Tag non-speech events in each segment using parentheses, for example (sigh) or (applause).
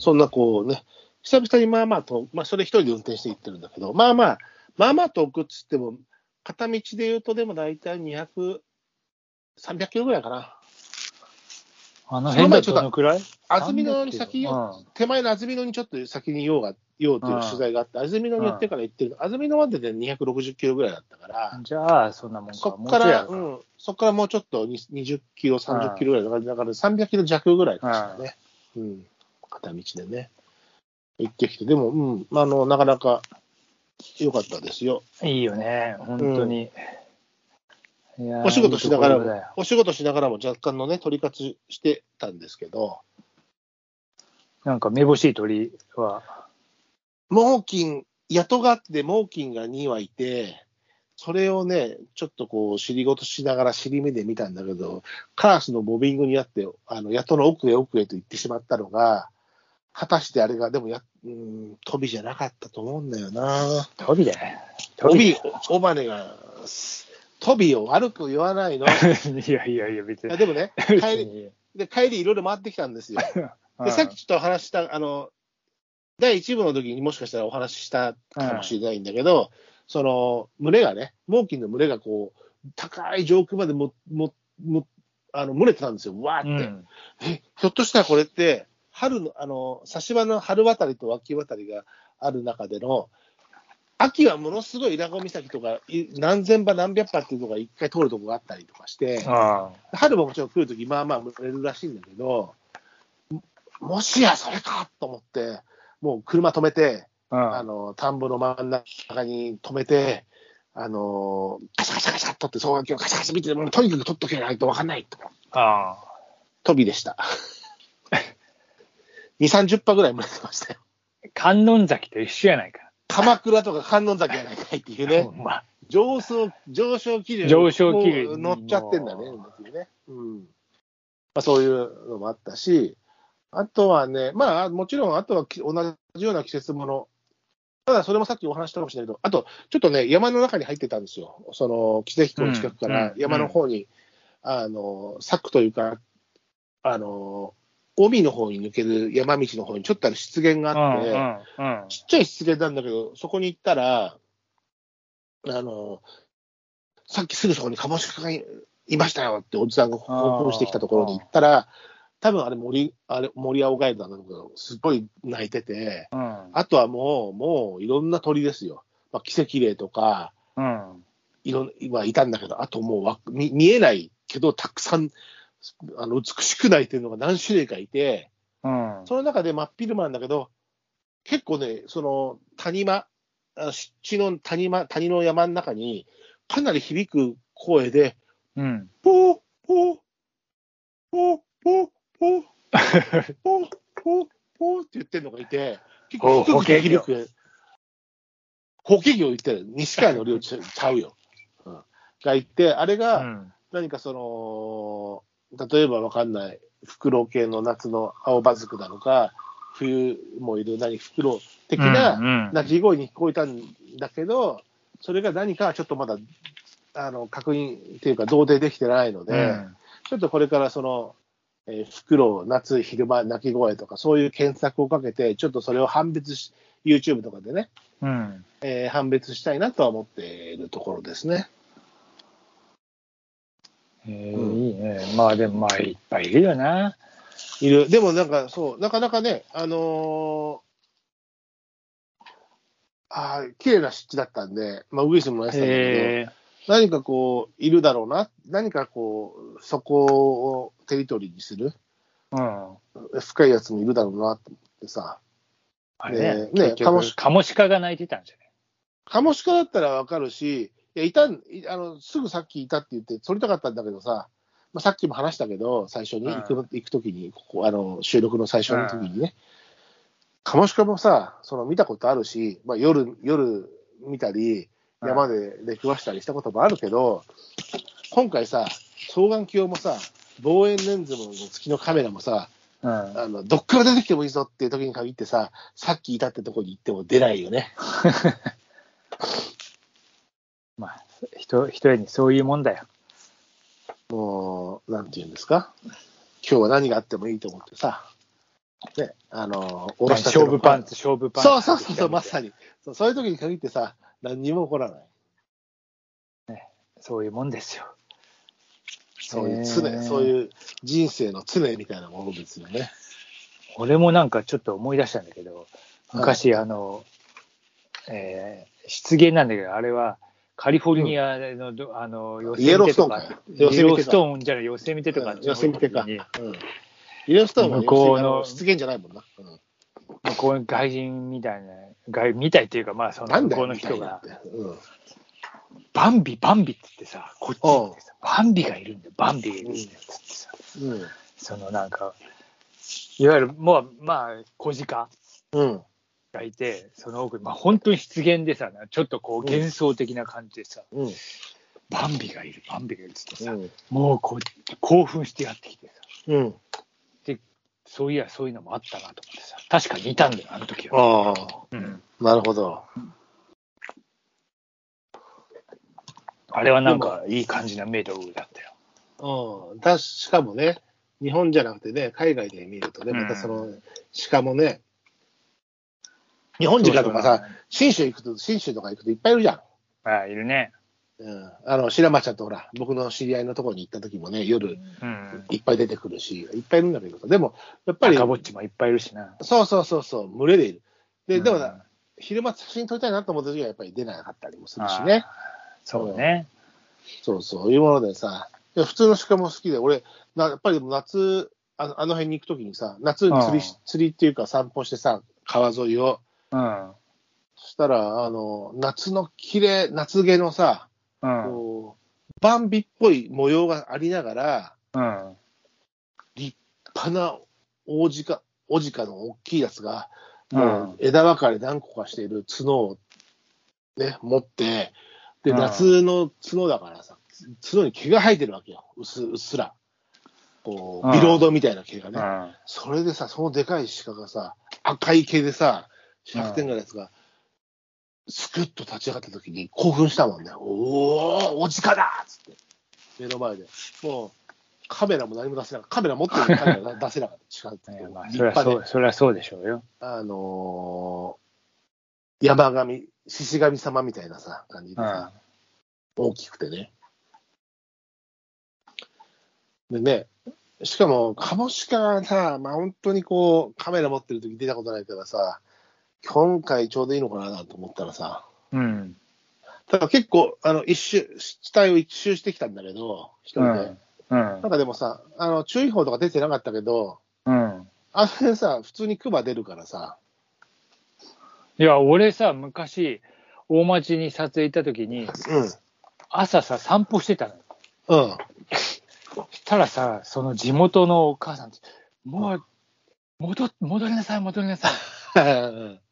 そんなこうね、久々にまあまあと、まあそれ一人で運転して行ってるんだけど、まあまあ、まあまあ遠くっつっても、片道で言うとでも大体200、300キロぐらいかな。あの辺だとどのくらい？安曇野に先うんよ、手前の安曇野にちょっと先に用が、用という取材があって、安曇野に寄ってから行ってる、安曇野までで260キロぐらいだったから、じゃあ、そんなもんか。そっから、もうん、そっからもうちょっとに20キロ、30キロぐらいだから、だから300キロ弱ぐらいでしたね。うん。片道でね。行ってきて、でも、うん、あの、なかなか良かったですよ。やいいよね、本当に。いやーお仕事しながらもいいお仕事しながらも若干のね、取り活してたんですけど、なんか、めぼしい鳥は、猛禽、雇があって猛禽が2羽いて、それをね、ちょっとこう、尻ごとしながら尻目で見たんだけど、カラスのボビングにあって、あの、雇の奥へ奥へと行ってしまったのが、果たしてあれが、でもや、うん、飛びじゃなかったと思うんだよな。飛びだよ。飛び、尾羽が、飛びを悪く言わないの。い (laughs) いやいやいや、別に。やでもね、帰り、り、で帰りいろいろ回ってきたんですよ。(laughs) で、さっきちょっとお話しした、あの、第1部の時にもしかしたらお話ししたかもしれないんだけど、その、群れがね、猛禽の群れがこう、高い上空までも、も、も、あの、群れてたんですよ、わーって。うん、え、ひょっとしたらこれって、春の、あの、差し場の春渡りと秋渡りがある中での、秋はものすごい稲子岬とか、い何千羽何百羽っていうのが一回通るとこがあったりとかして、あ春ももちろん来るとき、まあまあ群れるらしいんだけど、ももしやそれかと思って、もう車止めて、あ、あの、田んぼの真ん中に止めて、あの、カシャカシャカシャっとって、双眼鏡カシャカシャ見て、もうとにかく取っとけないと分かんないと。ああ。飛びでした。2、30羽ぐらい群れてましたよ。観音崎と一緒やないか。鎌倉とか観音崎やないかいっていうね。まあ、上昇、上昇気流上昇気流乗っちゃってんだね。ねうん。まあそういうのもあったし、あとはね、まあもちろん、あとはき同じような季節もの。ただそれもさっきお話ししたかもしれないけど、あと、ちょっとね、山の中に入ってたんですよ。その、木関湖の近くからうん山の方に、あの、柵というか、あの、帯の方に抜ける山道の方にちょっとある湿原があって、うんうんうん。ちっちゃい湿原なんだけど、そこに行ったら、あの、さっきすぐそこにカモシカがいいましたよっておじさんが報告してきたところに行ったら、多分あれ森、あれ森青ガエルなんだけど、すごい泣いてて、うん。あとはもう、もういろんな鳥ですよ。まあ、奇跡霊とか、うん。いろん今いたんだけど、あともう見えないけど、たくさんあの美しく泣いてるのが何種類かいて、うんその中で真っ昼間なんだけど、結構ね、その谷間、あ湿地の谷間、谷の山の中に、かなり響く声で、うん。ポー、ポー、ポー、ポー、ポー、ポー、ポー、ポーって言ってるのがいて、結構低く響く。法華経言ってる。西川の領地ちゃうよ。うん、がいて、あれうがん何かその、例えばわかんない、フクロウ系の夏の青葉ズクなのか、冬もいる何、フクロウ的なうん鳴き声に聞こえたんだけど、それが何かはちょっとまだ、あの、確認っていうか、同定できてないので、うんちょっとこれからその、えーフクロウ、夏、昼間、鳴き声とか、そういう検索をかけて、ちょっとそれを判別し、YouTube とかでね、うん。えー判別したいなとは思っているところですね。えうんーいいね。まあでもまあいっぱいいるよな。いる。でもなんかそう、なかなかね、あのーあー綺麗な湿地だったんで、まあ、ウグイスもやってたんだけど、え何かこう、いるだろうな、何かこう、そこをテリトリーにする、ーうん。深いやつもいるだろうなと思ってさ、あれね。ねカモシカが鳴いてたんじゃない？カモシカだったらわかるし、いや、いたあの、すぐさっきいたって言って、撮りたかったんだけどさ、まあ、さっきも話したけど、最初に行く,、うん行くときにここあの、収録の最初の時にね、カモシカもさ、その見たことあるし、まあ、夜、夜見たり、山で出くわしたりしたこともあるけど、今回さ、双眼鏡もさ、望遠レンズも付きのカメラもさ、うん。あの、どっから出てきてもいいぞっていう時に限ってさ、さっきいたってとこに行っても出ないよね。(laughs) まあ、人、人にそういうもんだよ。もう、なんていうんですか？今日は何があってもいいと思ってさ、ね、あの、うん勝負パンツ、勝負パンツ。そうそうそうそう、まさにそう。そういう時に限ってさ、何にも起こらない。そういうもんですよ。そういうへ常、ーそういう人生の常みたいなものですよね。俺もなんかちょっと思い出したんだけど、昔、あの、えー失言なんだけど、あれは、カリフォルニアの、どあの、ヨイエローストーンか。か。イエロースートーンじゃない、ヨセミテとか、うん。ヨセミテか。イエローストーンは向こうの。出現じゃないもんな。うん。向こうの外人みたいな、外みたいっていうか、まあ、その向こうの人が。バンビ、バンビって言ってさ、こっちってさ、バンビがいるんだよ、バンビがいるんだよって言ってさ、うん。そのなんか、いわゆる、もう、まあ、小鹿。うん。がいて、その奥に、まあ、本当に失言でさ、ちょっとこう、幻想的な感じでさ、うん。バンビがいる、バンビがいるっつってさ、うん。もうこう興奮してやってきてさ、うん。そういや、そういうのもあったなと思ってさ、確かにいたんだよ、あの時は。ああ、うん、なるほど。あれはなんか、いい感じなメイドだったよ。うん。だしかもね、日本じゃなくてね、海外で見るとね、またその、鹿もね、日本人とかさ、信州行くと、信州とか行くといっぱいいるじゃん。ああ、いるね。うん。あの、白松ちゃんとほら、僕の知り合いのところに行った時もね、夜うん。いっぱい出てくるし、いっぱいいるんだけどさ、でも、やっぱり、赤ぼっちもいっぱいいるしな。そうそうそうそう、群れでいる。で、でもうんな、昼間写真撮りたいなと思った時はやっぱり出なかったりもするしね。そうね。そうそう、いうものでさ、普通の鹿も好きで、俺、なやっぱり夏、あのあの辺に行くときにさ、夏に釣り釣りっていうか散歩してさ、川沿いを、うん。そしたら、あの、夏の綺麗、夏毛のさ、うん。こう、バンビっぽい模様がありながら、うん。立派な大鹿、オジカの大きいやつが、うんもう枝分かれ何個かしている角をね、持って、で、うん夏の角だからさ、角に毛が生えてるわけよ。うっすうっすら。こう、うんビロードみたいな毛がね。うん。それでさ、そのでかい鹿がさ、赤い毛でさ、100点ぐらいのやつが、スクッと立ち上がった時に興奮したもんね。おー、おじかだっつって。目の前で。もう、カメラも何も出せなかった。カメラ持ってるカメラ出せなかった。鹿っていや (laughs) まあ、立そりゃ派でそう、そりゃそうでしょうよ。あのー山神、獅子神様みたいなさ、感じでうん。さ、大きくてね。でね、しかも、カモシカがさ、まあ本当にこう、カメラ持ってる時出たことないからさ、今回ちょうどいいのかなと思ったらさ、うん。ただ結構、あの、一周、地帯を一周してきたんだけど、一人で。うん。うんなんかでもさ、あの、注意報とか出てなかったけど、うん。あれさ、普通にクマ出るからさ、いや、俺さ、昔、大町に撮影行った時に、うん、朝さ、散歩してたのよ。うん、そしたらさ、その地元のお母さんもう、戻、戻りなさい、戻りなさい。(laughs)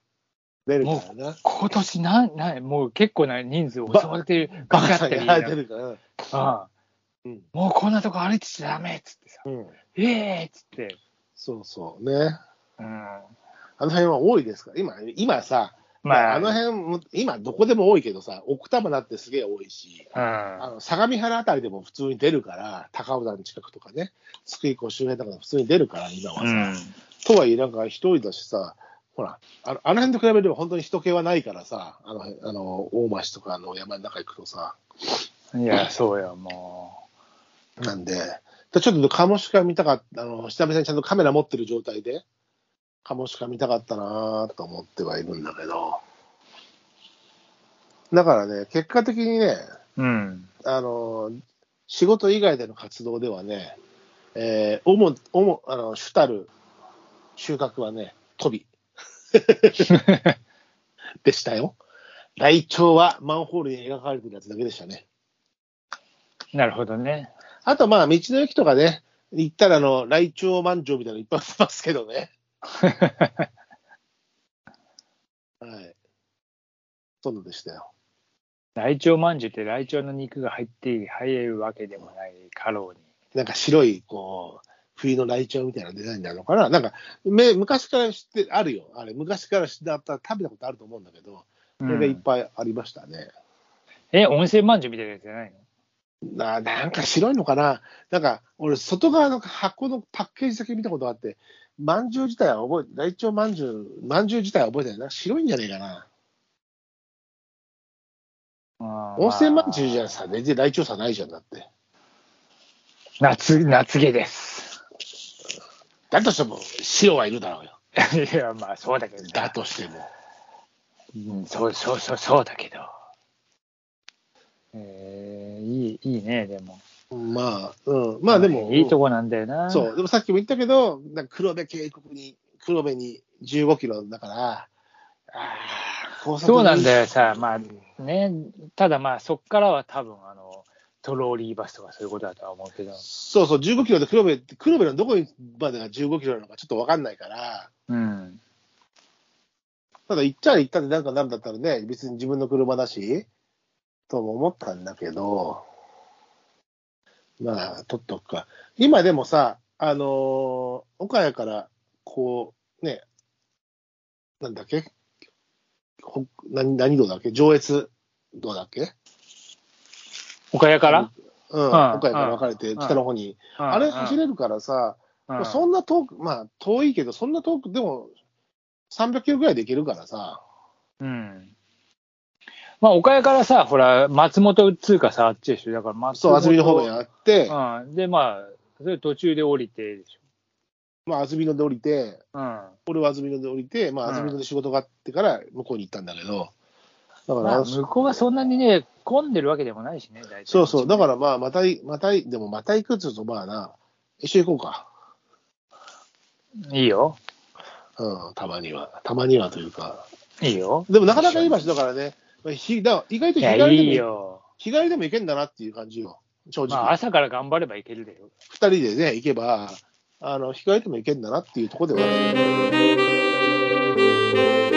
出るからな。今年なん、なん、もう結構な人数襲われてる、バカってるから。ああうんもうこんなとこ歩いてちゃダメっつってさ、うん。ええっつって、そうそうね。うん、あの辺は多いですか？ら。今、今さ、まあ、あの辺も、今どこでも多いけどさ、奥多摩だってすげえ多いし、うん、あの相模原あたりでも普通に出るから、高尾山近くとかね、津久井湖周辺とかで普通に出るから、今はさ。うん、とはいえ、なんか一人だしさ、ほら、あのあの辺と比べれば本当に人気はないからさ、あの辺、あの、大町とかの山の中行くとさ、いや、そうよ、もなんで、でちょっとカモシカ見たかった、あの、久々にちゃんとカメラ持ってる状態で、カモシカ見たかったなと思ってはいるんだけど、だからね、結果的にね、う、うん、あの、仕事以外での活動ではね、えー、主、主、あの、主たる収穫はね、飛び。(laughs) でしたよ。ライチョウはマンホールに描かれてるやつだけでしたね。なるほどね。あと、まあ、道の駅とかね、行ったら、あの、ライチョウ満場みたいなのいっぱい売ってますけどね。(laughs) はい。そうのでしたよ。ライチョウまんじゅうってライチョウの肉が入って入れるわけでもないカロリなんか白い、こう、冬のライチョウみたいなデザインなのかな？なんか、め昔から知って、あるよ。あれ、昔から知ってあった、食べたことあると思うんだけど、ー。それがいっうんぱいありましたね。え、温泉まんじゅうみたいなやつじゃないの？ななんか白いのかな？なんか、俺、外側の箱のパッケージだけ見たことがあって、まんじゅう自体は覚えて、大腸まんじゅう、まんじゅう自体は覚えてないな。白いんじゃねえかな。温泉まんじゅうじゃさ、全然大腸差ないじゃんだって。夏、夏毛です。だとしても、白はいるだろうよ。いや、まあそうだけどだな。としても。うん、そうそうそう、そうだけど。えー、いい、いいね、でも。まあ、うん。まあでも、いいとこなんだよな。そう。でもさっきも言ったけど、なんか黒部渓谷に、黒部に15キロだから、ああ、高速そうなんだよさ、うんまあね、ただまあそっからは多分あの、トローリーバスとかそういうことだとは思うけど。そうそう、15キロで黒部黒部のどこにまでが15キロなのかちょっとわかんないから、うん。ただ行っちゃ行ったってなんかなんだったらね、別に自分の車だし、とも思ったんだけど、まあ、取っとくか。今でもさ、あのー岡谷から、こう、ね、なんだっけ？ほ何何道だっけ？上越道だっけ？岡谷から、うん、ん岡谷から分かれて北の方に。うんあれ走れるからさ、うんそんな遠く、まあ遠いけど、そんな遠くでも300キロぐらいで行けるからさ、うん。まあ岡谷からさ、ほら、松本っつうかさ、あっちでしょ。だから松そう、本。安曇野方面あって、うん。で、まあ、それ途中で降りてでしまあ安曇野で降りて、ょ。うん。俺は安曇野で降りて、まあうん安曇野で仕事があってから向こうに行ったんだけど、だから、まあ、向こうはそんなにね、混んでるわけでもないしね、大体。そうそう、だからまあまたい、またい、でもまた行くっつうと、まあな、一緒に行こうか。いいよ。うん、たまには。たまにはというか。いいよ。でもなかなかいい場所だからね、まあひだ意外と日帰りでもいいよ。日帰りでも行けんだなっていう感じよ。正直。まあ、朝から頑張ればいけるでよ。二人でね、行けば、あの、日帰りでも行けんだなっていうところではある。